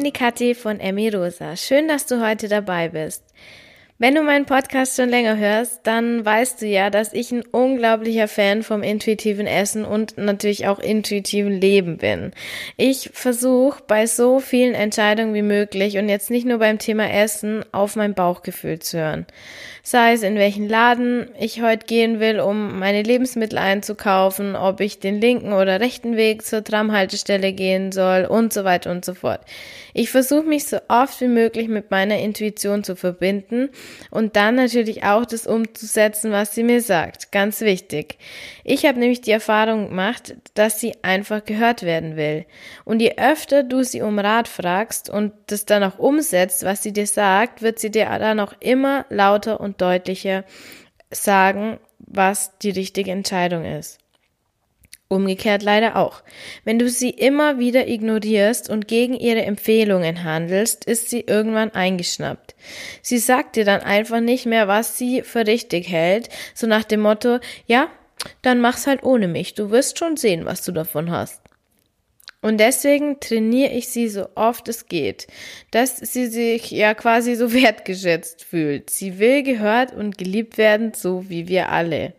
bin die Kathi von Emmy Rosa. Schön, dass du heute dabei bist. Wenn du meinen Podcast schon länger hörst, dann weißt du ja, dass ich ein unglaublicher Fan vom intuitiven Essen und natürlich auch intuitiven Leben bin. Ich versuche bei so vielen Entscheidungen wie möglich und jetzt nicht nur beim Thema Essen auf mein Bauchgefühl zu hören. Sei es in welchen Laden ich heute gehen will, um meine Lebensmittel einzukaufen, ob ich den linken oder rechten Weg zur Tramhaltestelle gehen soll und so weiter und so fort. Ich versuche mich so oft wie möglich mit meiner Intuition zu verbinden und dann natürlich auch das umzusetzen, was sie mir sagt. Ganz wichtig. Ich habe nämlich die Erfahrung gemacht, dass sie einfach gehört werden will. Und je öfter du sie um Rat fragst und das dann auch umsetzt, was sie dir sagt, wird sie dir dann auch immer lauter und deutlicher sagen, was die richtige Entscheidung ist. Umgekehrt leider auch. Wenn du sie immer wieder ignorierst und gegen ihre Empfehlungen handelst, ist sie irgendwann eingeschnappt. Sie sagt dir dann einfach nicht mehr, was sie für richtig hält, so nach dem Motto, ja, dann mach's halt ohne mich, du wirst schon sehen, was du davon hast. Und deswegen trainiere ich sie so oft es geht, dass sie sich ja quasi so wertgeschätzt fühlt. Sie will gehört und geliebt werden, so wie wir alle.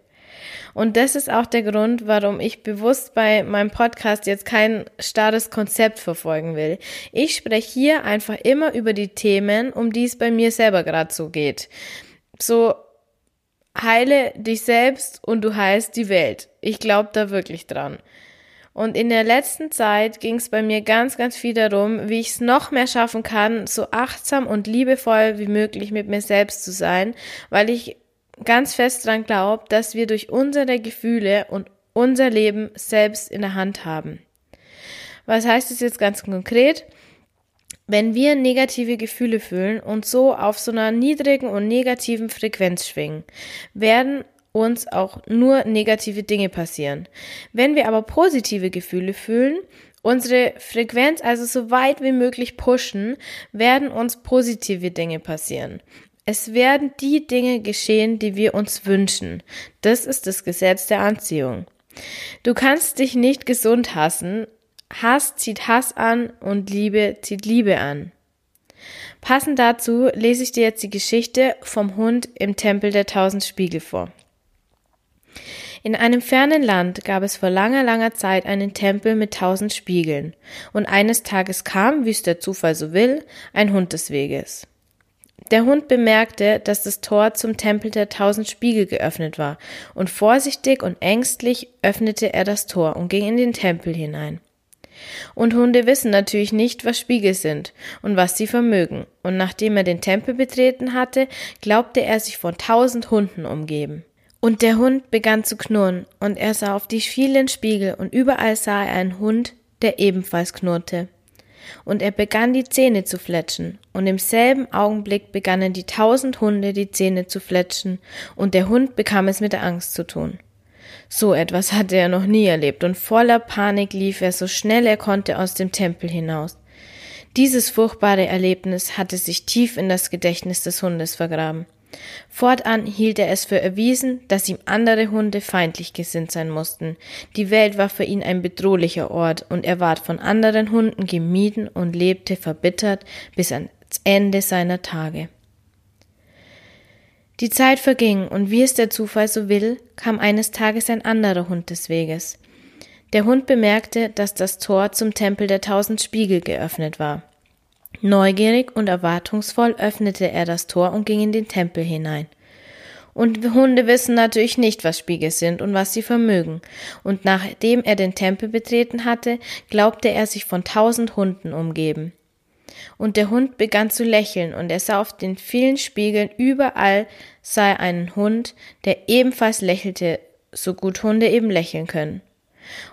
Und das ist auch der Grund, warum ich bewusst bei meinem Podcast jetzt kein starres Konzept verfolgen will. Ich spreche hier einfach immer über die Themen, um die es bei mir selber gerade so geht. So heile dich selbst und du heilst die Welt. Ich glaube da wirklich dran. Und in der letzten Zeit ging es bei mir ganz, ganz viel darum, wie ich es noch mehr schaffen kann, so achtsam und liebevoll wie möglich mit mir selbst zu sein, weil ich ganz fest dran glaube, dass wir durch unsere Gefühle und unser Leben selbst in der Hand haben. Was heißt es jetzt ganz konkret? Wenn wir negative Gefühle fühlen und so auf so einer niedrigen und negativen Frequenz schwingen, werden uns auch nur negative Dinge passieren. Wenn wir aber positive Gefühle fühlen, unsere Frequenz also so weit wie möglich pushen, werden uns positive Dinge passieren. Es werden die Dinge geschehen, die wir uns wünschen. Das ist das Gesetz der Anziehung. Du kannst dich nicht gesund hassen. Hass zieht Hass an und Liebe zieht Liebe an. Passend dazu lese ich dir jetzt die Geschichte vom Hund im Tempel der tausend Spiegel vor. In einem fernen Land gab es vor langer, langer Zeit einen Tempel mit tausend Spiegeln, und eines Tages kam, wie es der Zufall so will, ein Hund des Weges. Der Hund bemerkte, dass das Tor zum Tempel der tausend Spiegel geöffnet war, und vorsichtig und ängstlich öffnete er das Tor und ging in den Tempel hinein. Und Hunde wissen natürlich nicht, was Spiegel sind und was sie vermögen, und nachdem er den Tempel betreten hatte, glaubte er sich von tausend Hunden umgeben. Und der Hund begann zu knurren, und er sah auf die vielen Spiegel, und überall sah er einen Hund, der ebenfalls knurrte und er begann die Zähne zu fletschen, und im selben Augenblick begannen die tausend Hunde die Zähne zu fletschen, und der Hund bekam es mit der Angst zu tun. So etwas hatte er noch nie erlebt, und voller Panik lief er so schnell er konnte aus dem Tempel hinaus. Dieses furchtbare Erlebnis hatte sich tief in das Gedächtnis des Hundes vergraben. Fortan hielt er es für erwiesen, dass ihm andere Hunde feindlich gesinnt sein mussten. Die Welt war für ihn ein bedrohlicher Ort, und er ward von anderen Hunden gemieden und lebte verbittert bis ans Ende seiner Tage. Die Zeit verging, und wie es der Zufall so will, kam eines Tages ein anderer Hund des Weges. Der Hund bemerkte, dass das Tor zum Tempel der tausend Spiegel geöffnet war. Neugierig und erwartungsvoll öffnete er das Tor und ging in den Tempel hinein. Und Hunde wissen natürlich nicht, was Spiegel sind und was sie vermögen. Und nachdem er den Tempel betreten hatte, glaubte er sich von tausend Hunden umgeben. Und der Hund begann zu lächeln, und er sah auf den vielen Spiegeln überall sei einen Hund, der ebenfalls lächelte, so gut Hunde eben lächeln können.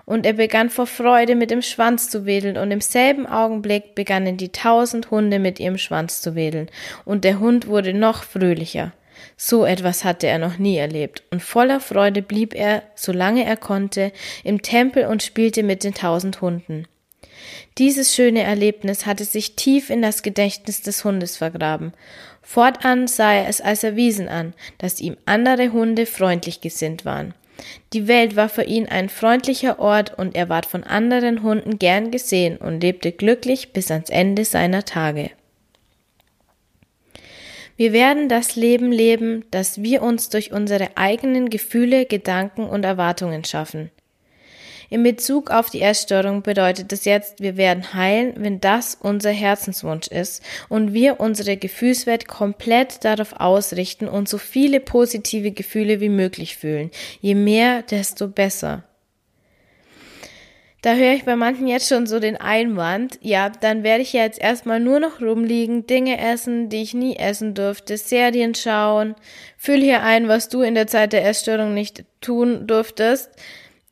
Und er begann vor Freude mit dem Schwanz zu wedeln, und im selben Augenblick begannen die tausend Hunde mit ihrem Schwanz zu wedeln, und der Hund wurde noch fröhlicher. So etwas hatte er noch nie erlebt, und voller Freude blieb er, solange er konnte, im Tempel und spielte mit den tausend Hunden. Dieses schöne Erlebnis hatte sich tief in das Gedächtnis des Hundes vergraben. Fortan sah er es als erwiesen an, dass ihm andere Hunde freundlich gesinnt waren. Die Welt war für ihn ein freundlicher Ort und er ward von anderen Hunden gern gesehen und lebte glücklich bis ans Ende seiner Tage. Wir werden das Leben leben, das wir uns durch unsere eigenen Gefühle, Gedanken und Erwartungen schaffen. In Bezug auf die Essstörung bedeutet es jetzt, wir werden heilen, wenn das unser Herzenswunsch ist und wir unsere Gefühlswelt komplett darauf ausrichten und so viele positive Gefühle wie möglich fühlen. Je mehr, desto besser. Da höre ich bei manchen jetzt schon so den Einwand, ja, dann werde ich ja jetzt erstmal nur noch rumliegen, Dinge essen, die ich nie essen durfte, Serien schauen, füll hier ein, was du in der Zeit der Essstörung nicht tun durftest.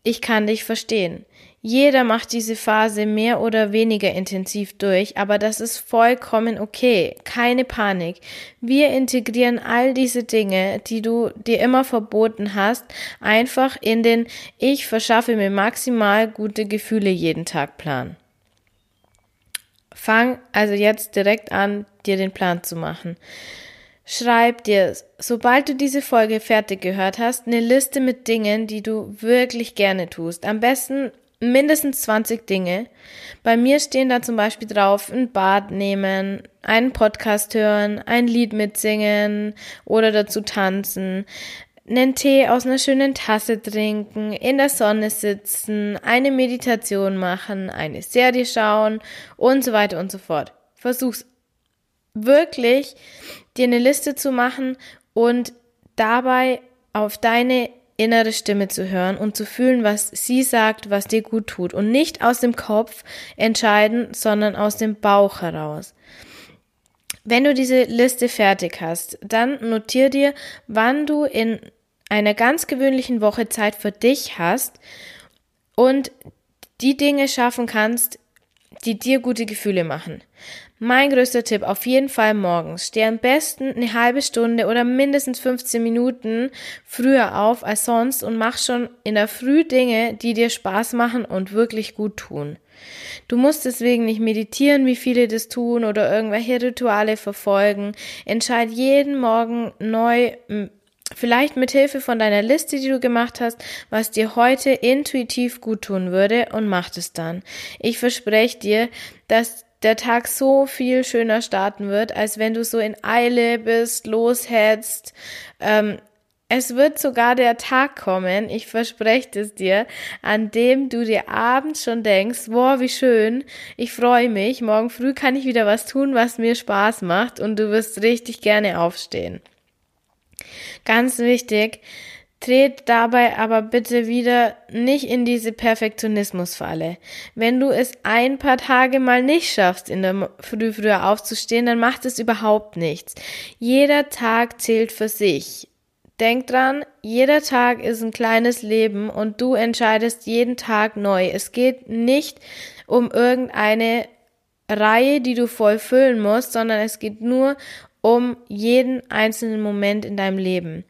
Ich kann dich verstehen. Jeder macht diese Phase mehr oder weniger intensiv durch, aber das ist vollkommen okay. Keine Panik. Wir integrieren all diese Dinge, die du dir immer verboten hast, einfach in den Ich verschaffe mir maximal gute Gefühle jeden Tag Plan. Fang also jetzt direkt an, dir den Plan zu machen. Schreib dir, sobald du diese Folge fertig gehört hast, eine Liste mit Dingen, die du wirklich gerne tust. Am besten mindestens 20 Dinge. Bei mir stehen da zum Beispiel drauf, ein Bad nehmen, einen Podcast hören, ein Lied mitsingen oder dazu tanzen, einen Tee aus einer schönen Tasse trinken, in der Sonne sitzen, eine Meditation machen, eine Serie schauen und so weiter und so fort. Versuch's wirklich, dir eine Liste zu machen und dabei auf deine innere Stimme zu hören und zu fühlen, was sie sagt, was dir gut tut und nicht aus dem Kopf entscheiden, sondern aus dem Bauch heraus. Wenn du diese Liste fertig hast, dann notier dir, wann du in einer ganz gewöhnlichen Woche Zeit für dich hast und die Dinge schaffen kannst, die dir gute Gefühle machen. Mein größter Tipp, auf jeden Fall morgens. Steh am besten eine halbe Stunde oder mindestens 15 Minuten früher auf als sonst und mach schon in der Früh Dinge, die dir Spaß machen und wirklich gut tun. Du musst deswegen nicht meditieren, wie viele das tun oder irgendwelche Rituale verfolgen. Entscheid jeden Morgen neu Vielleicht mit Hilfe von deiner Liste, die du gemacht hast, was dir heute intuitiv gut tun würde und mach es dann. Ich verspreche dir, dass der Tag so viel schöner starten wird, als wenn du so in Eile bist, loshetzt. Ähm, es wird sogar der Tag kommen, ich verspreche es dir, an dem du dir abends schon denkst, wow, wie schön, ich freue mich, morgen früh kann ich wieder was tun, was mir Spaß macht und du wirst richtig gerne aufstehen. Ganz wichtig, Tret dabei aber bitte wieder nicht in diese Perfektionismusfalle. Wenn du es ein paar Tage mal nicht schaffst, in der Früh früher aufzustehen, dann macht es überhaupt nichts. Jeder Tag zählt für sich. Denk dran, jeder Tag ist ein kleines Leben und du entscheidest jeden Tag neu. Es geht nicht um irgendeine Reihe, die du voll füllen musst, sondern es geht nur um jeden einzelnen Moment in deinem Leben.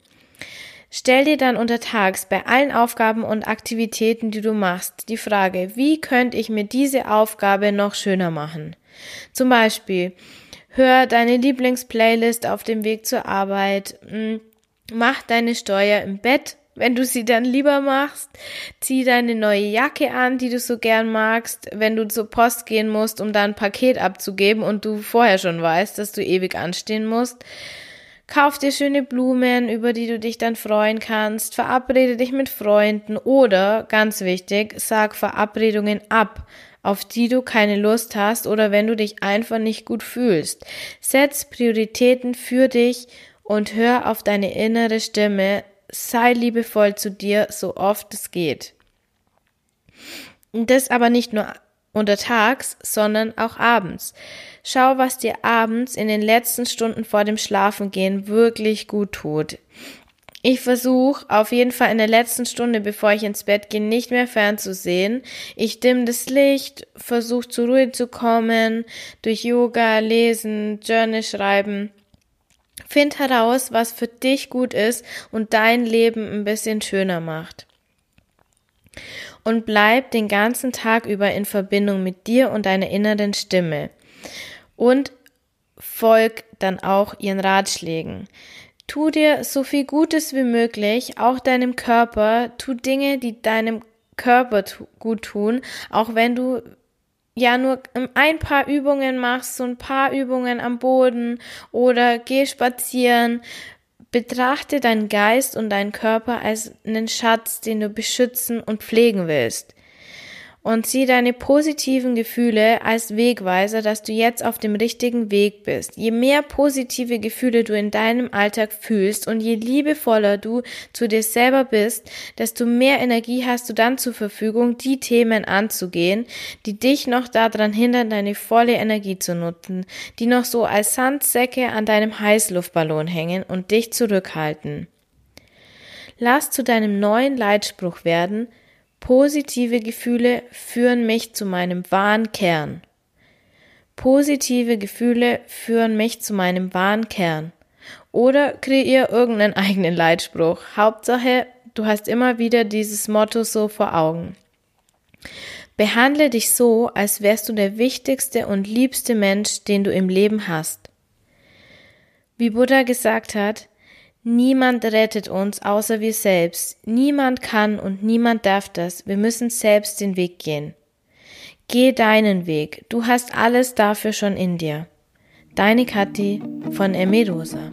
Stell dir dann untertags bei allen Aufgaben und Aktivitäten, die du machst, die Frage, wie könnte ich mir diese Aufgabe noch schöner machen? Zum Beispiel, hör deine Lieblingsplaylist auf dem Weg zur Arbeit, hm, mach deine Steuer im Bett, wenn du sie dann lieber machst, zieh deine neue Jacke an, die du so gern magst, wenn du zur Post gehen musst, um da ein Paket abzugeben und du vorher schon weißt, dass du ewig anstehen musst. Kauf dir schöne Blumen, über die du dich dann freuen kannst. Verabrede dich mit Freunden oder, ganz wichtig, sag Verabredungen ab, auf die du keine Lust hast oder wenn du dich einfach nicht gut fühlst. Setz Prioritäten für dich und hör auf deine innere Stimme. Sei liebevoll zu dir, so oft es geht. Und das aber nicht nur untertags, sondern auch abends. Schau, was dir abends in den letzten Stunden vor dem Schlafengehen wirklich gut tut. Ich versuche auf jeden Fall in der letzten Stunde, bevor ich ins Bett gehe, nicht mehr fernzusehen. Ich dimm das Licht, versuche zur Ruhe zu kommen, durch Yoga, Lesen, Journal schreiben. Find heraus, was für dich gut ist und dein Leben ein bisschen schöner macht. Und bleib den ganzen Tag über in Verbindung mit dir und deiner inneren Stimme und folg dann auch ihren Ratschlägen. Tu dir so viel Gutes wie möglich, auch deinem Körper. Tu Dinge, die deinem Körper gut tun, auch wenn du ja nur ein paar Übungen machst, so ein paar Übungen am Boden oder geh spazieren. Betrachte deinen Geist und deinen Körper als einen Schatz, den du beschützen und pflegen willst und sieh deine positiven Gefühle als Wegweiser, dass du jetzt auf dem richtigen Weg bist. Je mehr positive Gefühle du in deinem Alltag fühlst und je liebevoller du zu dir selber bist, desto mehr Energie hast du dann zur Verfügung, die Themen anzugehen, die dich noch daran hindern, deine volle Energie zu nutzen, die noch so als Sandsäcke an deinem Heißluftballon hängen und dich zurückhalten. Lass zu deinem neuen Leitspruch werden, Positive Gefühle führen mich zu meinem wahren Kern. Positive Gefühle führen mich zu meinem wahren Kern. Oder kreier irgendeinen eigenen Leitspruch. Hauptsache, du hast immer wieder dieses Motto so vor Augen. Behandle dich so, als wärst du der wichtigste und liebste Mensch, den du im Leben hast. Wie Buddha gesagt hat, Niemand rettet uns außer wir selbst. Niemand kann und niemand darf das. Wir müssen selbst den Weg gehen. Geh deinen Weg. Du hast alles dafür schon in dir. Deine Kathi von Emerosa.